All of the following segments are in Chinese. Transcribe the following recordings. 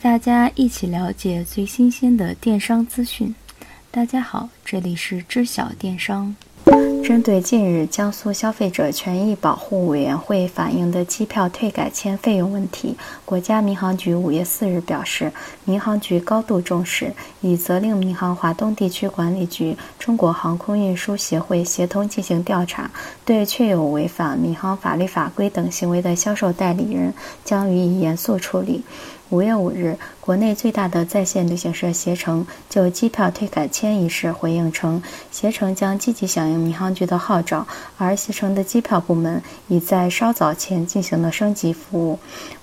大家一起了解最新鲜的电商资讯。大家好，这里是知晓电商。针对近日江苏消费者权益保护委员会反映的机票退改签费用问题，国家民航局五月四日表示，民航局高度重视，已责令民航华东地区管理局、中国航空运输协会协同进行调查，对确有违反民航法律法规等行为的销售代理人，将予以严肃处理。五月五日，国内最大的在线旅行社携程就机票退改签一事回应称，携程将积极响应民航局的号召，而携程的机票部门已在稍早前进行了升级服务。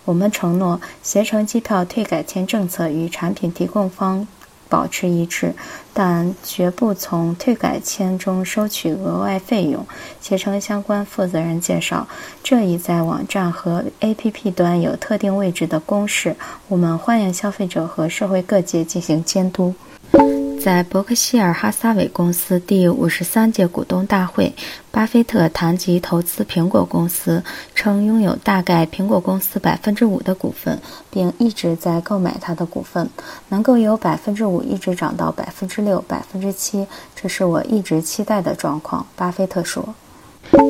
我们承诺，携程机票退改签政策与产品提供方。保持一致，但绝不从退改签中收取额外费用。携程相关负责人介绍，这一在网站和 APP 端有特定位置的公示，我们欢迎消费者和社会各界进行监督。在伯克希尔哈撒韦公司第五十三届股东大会，巴菲特谈及投资苹果公司，称拥有大概苹果公司百分之五的股份，并一直在购买它的股份，能够由百分之五一直涨到百分之六、百分之七，这是我一直期待的状况。巴菲特说。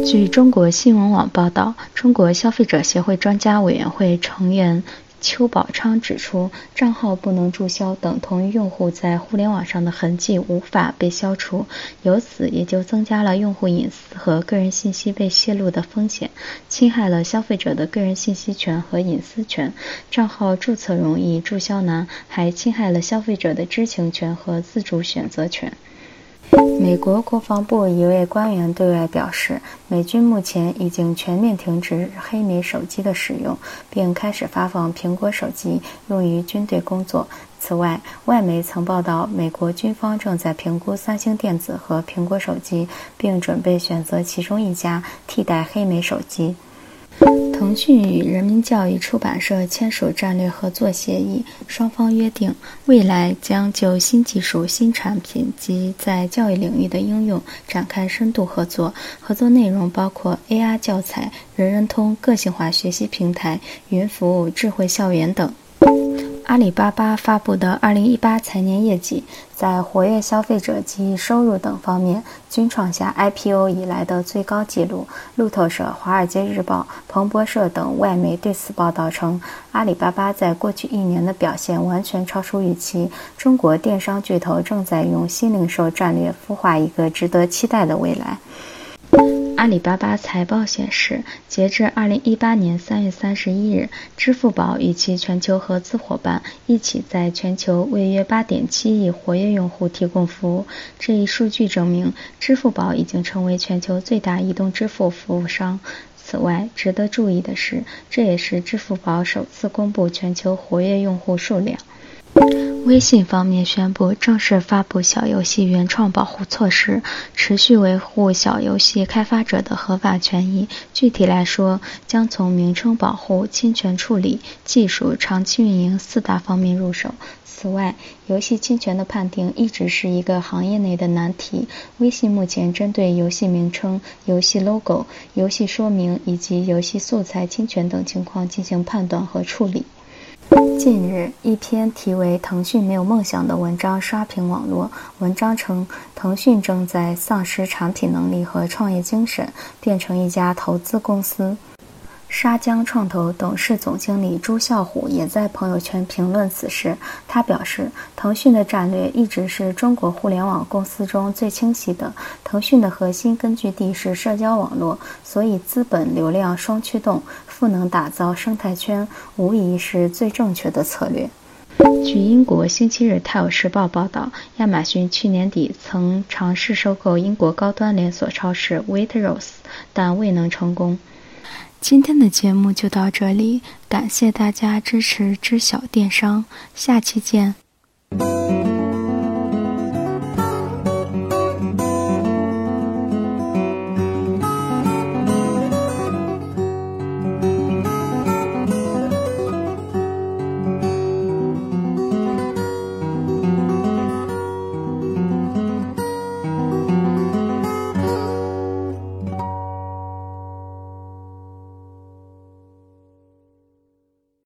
据中国新闻网报道，中国消费者协会专家委员会成员。邱宝昌指出，账号不能注销等同于用户在互联网上的痕迹无法被消除，由此也就增加了用户隐私和个人信息被泄露的风险，侵害了消费者的个人信息权和隐私权。账号注册容易，注销难，还侵害了消费者的知情权和自主选择权。美国国防部一位官员对外表示，美军目前已经全面停止黑莓手机的使用，并开始发放苹果手机用于军队工作。此外，外媒曾报道，美国军方正在评估三星电子和苹果手机，并准备选择其中一家替代黑莓手机。腾讯与人民教育出版社签署战略合作协议，双方约定未来将就新技术、新产品及在教育领域的应用展开深度合作。合作内容包括 AR 教材、人人通个性化学习平台、云服务、智慧校园等。阿里巴巴发布的2018财年业绩，在活跃消费者及收入等方面均创下 IPO 以来的最高纪录。路透社、华尔街日报、彭博社等外媒对此报道称，阿里巴巴在过去一年的表现完全超出预期。中国电商巨头正在用新零售战略孵化一个值得期待的未来。阿里巴巴财报显示，截至二零一八年三月三十一日，支付宝与其全球合资伙伴一起在全球为约八点七亿活跃用户提供服务。这一数据证明，支付宝已经成为全球最大移动支付服务商。此外，值得注意的是，这也是支付宝首次公布全球活跃用户数量。微信方面宣布正式发布小游戏原创保护措施，持续维护小游戏开发者的合法权益。具体来说，将从名称保护、侵权处理、技术、长期运营四大方面入手。此外，游戏侵权的判定一直是一个行业内的难题。微信目前针对游戏名称、游戏 logo、游戏说明以及游戏素材侵权等情况进行判断和处理。近日，一篇题为《腾讯没有梦想》的文章刷屏网络。文章称，腾讯正在丧失产品能力和创业精神，变成一家投资公司。沙江创投董事总经理朱啸虎也在朋友圈评论此事。他表示，腾讯的战略一直是中国互联网公司中最清晰的。腾讯的核心根据地是社交网络，所以资本流量双驱动，赋能打造生态圈，无疑是最正确的策略。据英国《星期日泰晤士报》报道，亚马逊去年底曾尝试收购英国高端连锁超市 Waitrose，但未能成功。今天的节目就到这里，感谢大家支持知晓电商，下期见。